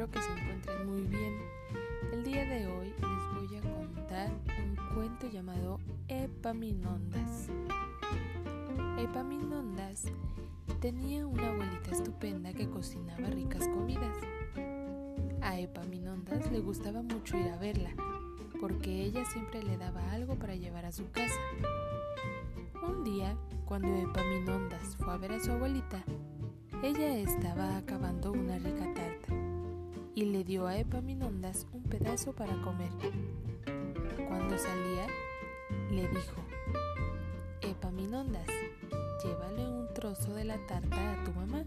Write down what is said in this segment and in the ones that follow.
espero que se encuentren muy bien. El día de hoy les voy a contar un cuento llamado Epaminondas. Epaminondas tenía una abuelita estupenda que cocinaba ricas comidas. A Epaminondas le gustaba mucho ir a verla, porque ella siempre le daba algo para llevar a su casa. Un día, cuando Epaminondas fue a ver a su abuelita, ella estaba acabando una rica tarta y le dio a Epaminondas un pedazo para comer. Cuando salía, le dijo, Epaminondas, llévale un trozo de la tarta a tu mamá.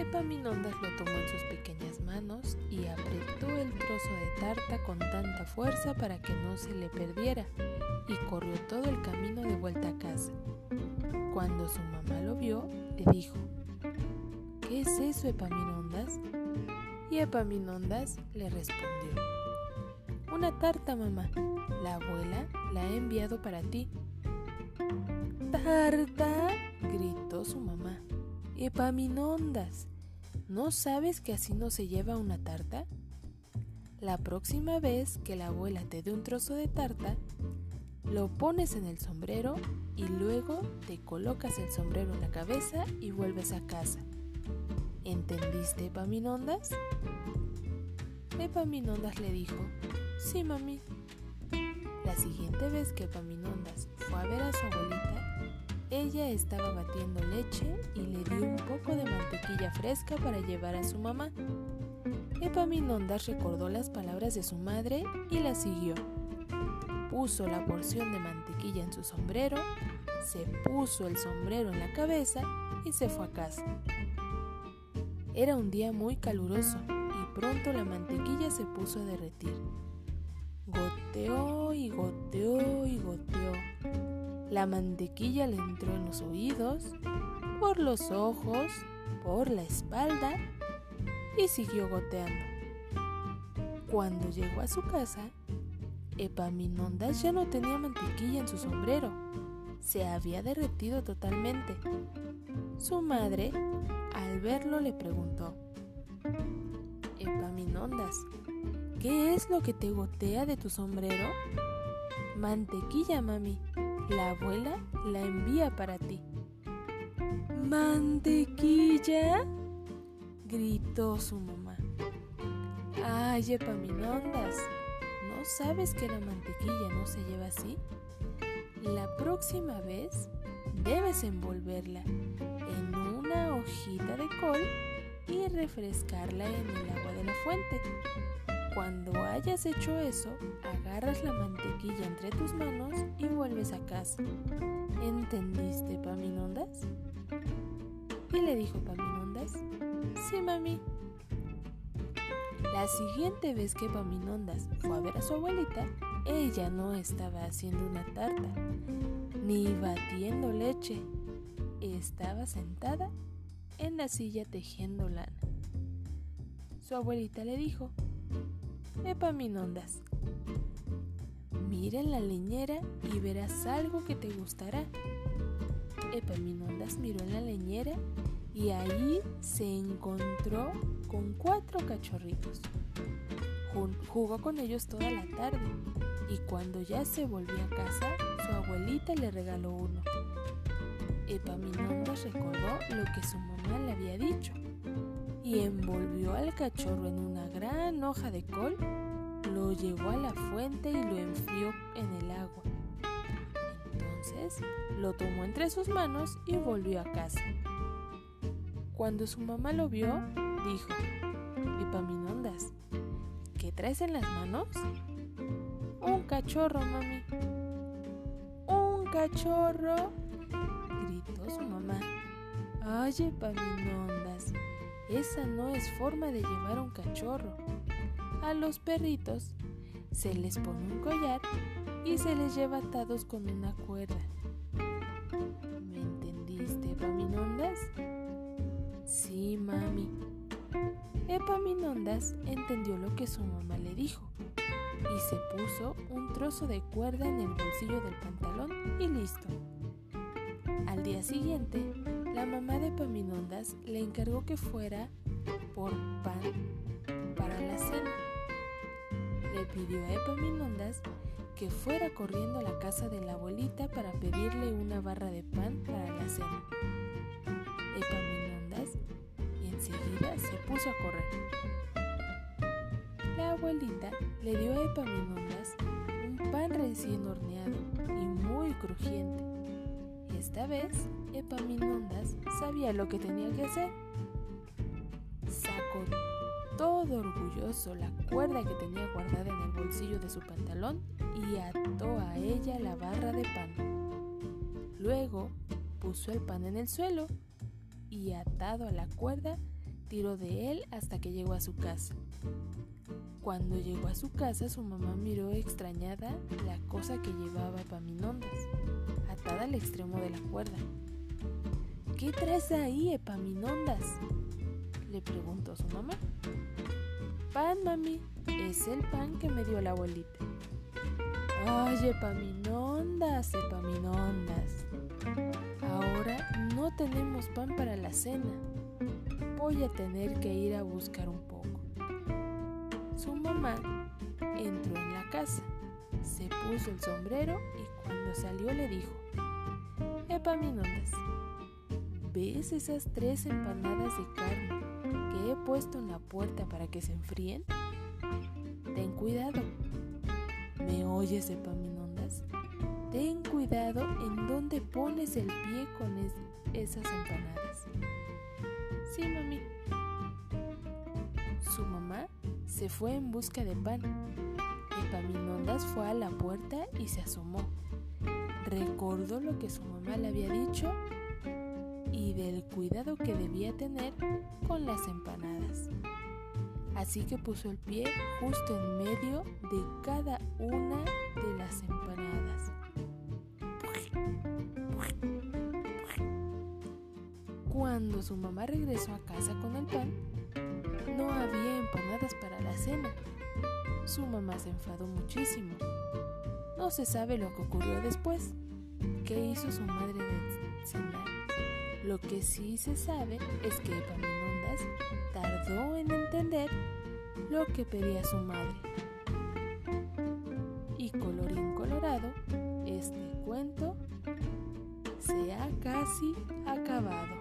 Epaminondas lo tomó en sus pequeñas manos y apretó el trozo de tarta con tanta fuerza para que no se le perdiera y corrió todo el camino de vuelta a casa. Cuando su mamá lo vio, le dijo, ¿Qué es eso, Epaminondas? Y Epaminondas le respondió, Una tarta, mamá. La abuela la ha enviado para ti. ¿Tarta? gritó su mamá. Epaminondas, ¿no sabes que así no se lleva una tarta? La próxima vez que la abuela te dé un trozo de tarta, lo pones en el sombrero y luego te colocas el sombrero en la cabeza y vuelves a casa. ¿Entendiste, Epaminondas? Epaminondas le dijo, sí, mami. La siguiente vez que Epaminondas fue a ver a su abuelita, ella estaba batiendo leche y le dio un poco de mantequilla fresca para llevar a su mamá. Epaminondas recordó las palabras de su madre y la siguió puso la porción de mantequilla en su sombrero, se puso el sombrero en la cabeza y se fue a casa. Era un día muy caluroso y pronto la mantequilla se puso a derretir. Goteó y goteó y goteó. La mantequilla le entró en los oídos, por los ojos, por la espalda y siguió goteando. Cuando llegó a su casa, Epaminondas ya no tenía mantequilla en su sombrero. Se había derretido totalmente. Su madre, al verlo, le preguntó, Epaminondas, ¿qué es lo que te gotea de tu sombrero? Mantequilla, mami. La abuela la envía para ti. ¿Mantequilla? gritó su mamá. Ay, Epaminondas, sabes que la mantequilla no se lleva así? La próxima vez debes envolverla en hojita de col y refrescarla en el agua de la fuente. Cuando hayas hecho eso, agarras la mantequilla entre tus manos y vuelves a casa. ¿Entendiste, Paminondas? Y le dijo Paminondas, sí, mami. La siguiente vez que Paminondas fue a ver a su abuelita, ella no estaba haciendo una tarta, ni batiendo leche. Estaba sentada en la silla tejiendo lana. Su abuelita le dijo, Epaminondas, mira en la leñera y verás algo que te gustará. Epaminondas miró en la leñera y ahí se encontró con cuatro cachorritos. Jugó con ellos toda la tarde y cuando ya se volvió a casa, su abuelita le regaló uno. Epaminondas recordó lo que su mamá le había dicho y envolvió al cachorro en una gran hoja de col, lo llevó a la fuente y lo enfrió en el agua. Entonces lo tomó entre sus manos y volvió a casa. Cuando su mamá lo vio, dijo, Epaminondas, ¿qué traes en las manos? Un cachorro, mami. ¿Un cachorro? Gritó su mamá. Ay, Epaminondas, esa no es forma de llevar un cachorro. A los perritos se les pone un collar y se les lleva atados con una cuerda. ¿Me entendiste, Epaminondas? Sí, mami. Epaminondas entendió lo que su mamá le dijo y se puso un trozo de cuerda en el bolsillo del pantalón y listo. Al día siguiente, la mamá de Epaminondas le encargó que fuera por pan para la cena. Le pidió a Epaminondas que fuera corriendo a la casa de la abuelita para pedirle una barra de pan para la cena. Epaminondas enseguida se puso a correr. La abuelita le dio a Epaminondas un pan recién horneado y muy crujiente. Esta vez, Epaminondas sabía lo que tenía que hacer. Sacó todo orgulloso la cuerda que tenía guardada en el bolsillo de su pantalón y ató a ella la barra de pan. Luego puso el pan en el suelo y atado a la cuerda tiró de él hasta que llegó a su casa. Cuando llegó a su casa su mamá miró extrañada la cosa que llevaba Epaminondas, al extremo de la cuerda. ¿Qué traes ahí, Epaminondas? le preguntó su mamá. Pan, mami, es el pan que me dio la abuelita. Ay, Epaminondas, Epaminondas. Ahora no tenemos pan para la cena. Voy a tener que ir a buscar un poco. Su mamá entró en la casa, se puso el sombrero y cuando salió le dijo, Epaminondas, ¿ves esas tres empanadas de carne que he puesto en la puerta para que se enfríen? Ten cuidado. ¿Me oyes, Epaminondas? Ten cuidado en dónde pones el pie con esas empanadas. Sí, mami. Su mamá se fue en busca de pan. Epaminondas fue a la puerta y se asomó. Recordó lo que su mamá le había dicho y del cuidado que debía tener con las empanadas. Así que puso el pie justo en medio de cada una de las empanadas. Cuando su mamá regresó a casa con el pan, no había empanadas para la cena. Su mamá se enfadó muchísimo. No se sabe lo que ocurrió después. ¿Qué hizo su madre de cenar? Lo que sí se sabe es que Epaminondas tardó en entender lo que pedía su madre. Y colorín colorado, este cuento se ha casi acabado.